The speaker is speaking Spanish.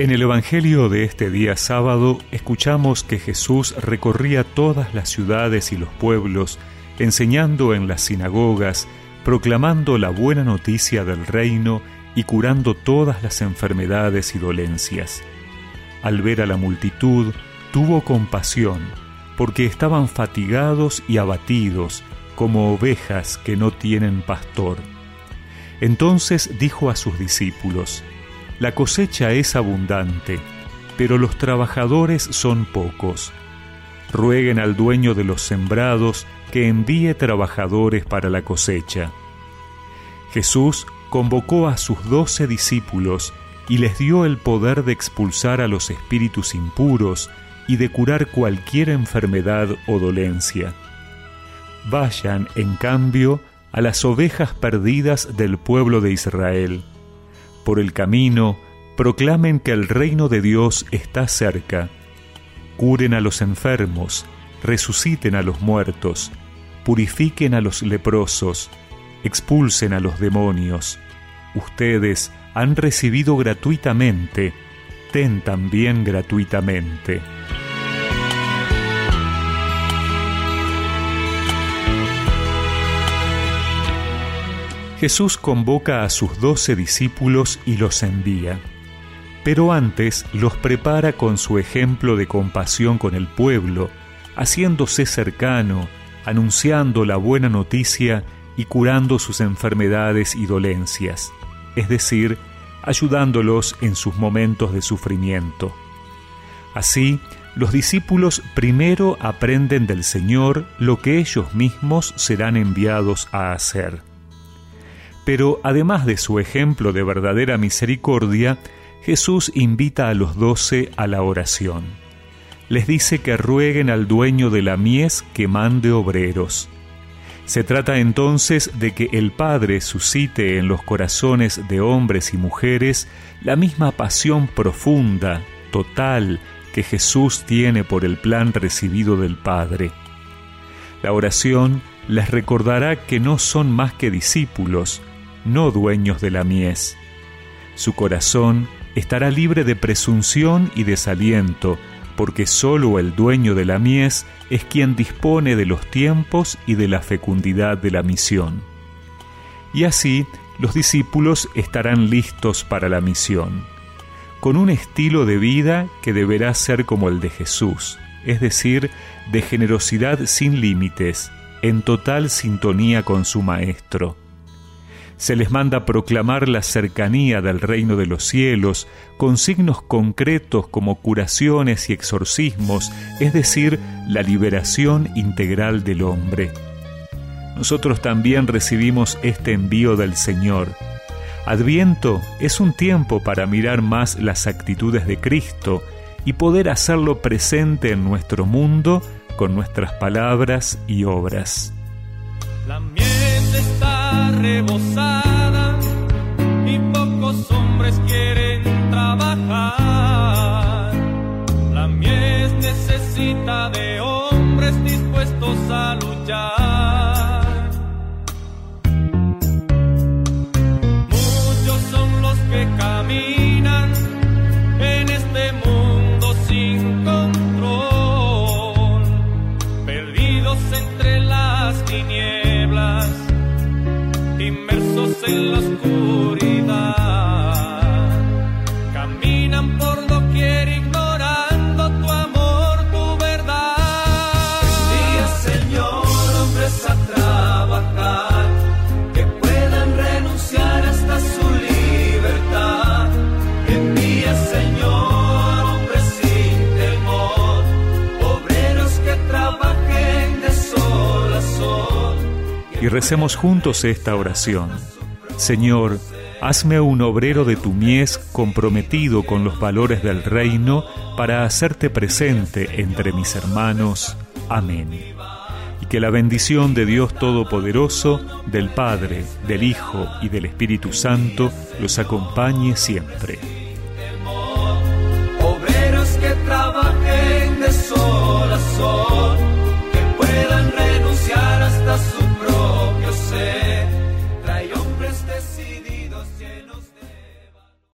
En el Evangelio de este día sábado escuchamos que Jesús recorría todas las ciudades y los pueblos, enseñando en las sinagogas, proclamando la buena noticia del reino y curando todas las enfermedades y dolencias. Al ver a la multitud, tuvo compasión, porque estaban fatigados y abatidos, como ovejas que no tienen pastor. Entonces dijo a sus discípulos, la cosecha es abundante, pero los trabajadores son pocos. Rueguen al dueño de los sembrados que envíe trabajadores para la cosecha. Jesús convocó a sus doce discípulos y les dio el poder de expulsar a los espíritus impuros y de curar cualquier enfermedad o dolencia. Vayan, en cambio, a las ovejas perdidas del pueblo de Israel por el camino, proclamen que el reino de Dios está cerca. Curen a los enfermos, resuciten a los muertos, purifiquen a los leprosos, expulsen a los demonios. Ustedes han recibido gratuitamente, ten también gratuitamente. Jesús convoca a sus doce discípulos y los envía, pero antes los prepara con su ejemplo de compasión con el pueblo, haciéndose cercano, anunciando la buena noticia y curando sus enfermedades y dolencias, es decir, ayudándolos en sus momentos de sufrimiento. Así, los discípulos primero aprenden del Señor lo que ellos mismos serán enviados a hacer. Pero además de su ejemplo de verdadera misericordia, Jesús invita a los doce a la oración. Les dice que rueguen al dueño de la mies que mande obreros. Se trata entonces de que el Padre suscite en los corazones de hombres y mujeres la misma pasión profunda, total, que Jesús tiene por el plan recibido del Padre. La oración les recordará que no son más que discípulos, no dueños de la mies. Su corazón estará libre de presunción y desaliento, porque sólo el dueño de la mies es quien dispone de los tiempos y de la fecundidad de la misión. Y así los discípulos estarán listos para la misión, con un estilo de vida que deberá ser como el de Jesús, es decir, de generosidad sin límites, en total sintonía con su Maestro se les manda proclamar la cercanía del reino de los cielos con signos concretos como curaciones y exorcismos, es decir, la liberación integral del hombre. Nosotros también recibimos este envío del Señor. Adviento es un tiempo para mirar más las actitudes de Cristo y poder hacerlo presente en nuestro mundo con nuestras palabras y obras. La miel está rebosada y pocos hombres quieren trabajar. La mies necesita de hombres dispuestos a luchar. Muchos son los que caminan en este mundo sin control, perdidos entre las tinieblas en la oscuridad. Caminan por doquier ignorando tu amor, tu verdad. Día, Señor, hombres a trabajar, que puedan renunciar hasta su libertad. Envía, Señor, hombres sin temor, obreros que trabajen de sol a sol y recemos juntos esta oración. Señor, hazme un obrero de tu mies comprometido con los valores del reino para hacerte presente entre mis hermanos. Amén. Y que la bendición de Dios Todopoderoso, del Padre, del Hijo y del Espíritu Santo los acompañe siempre.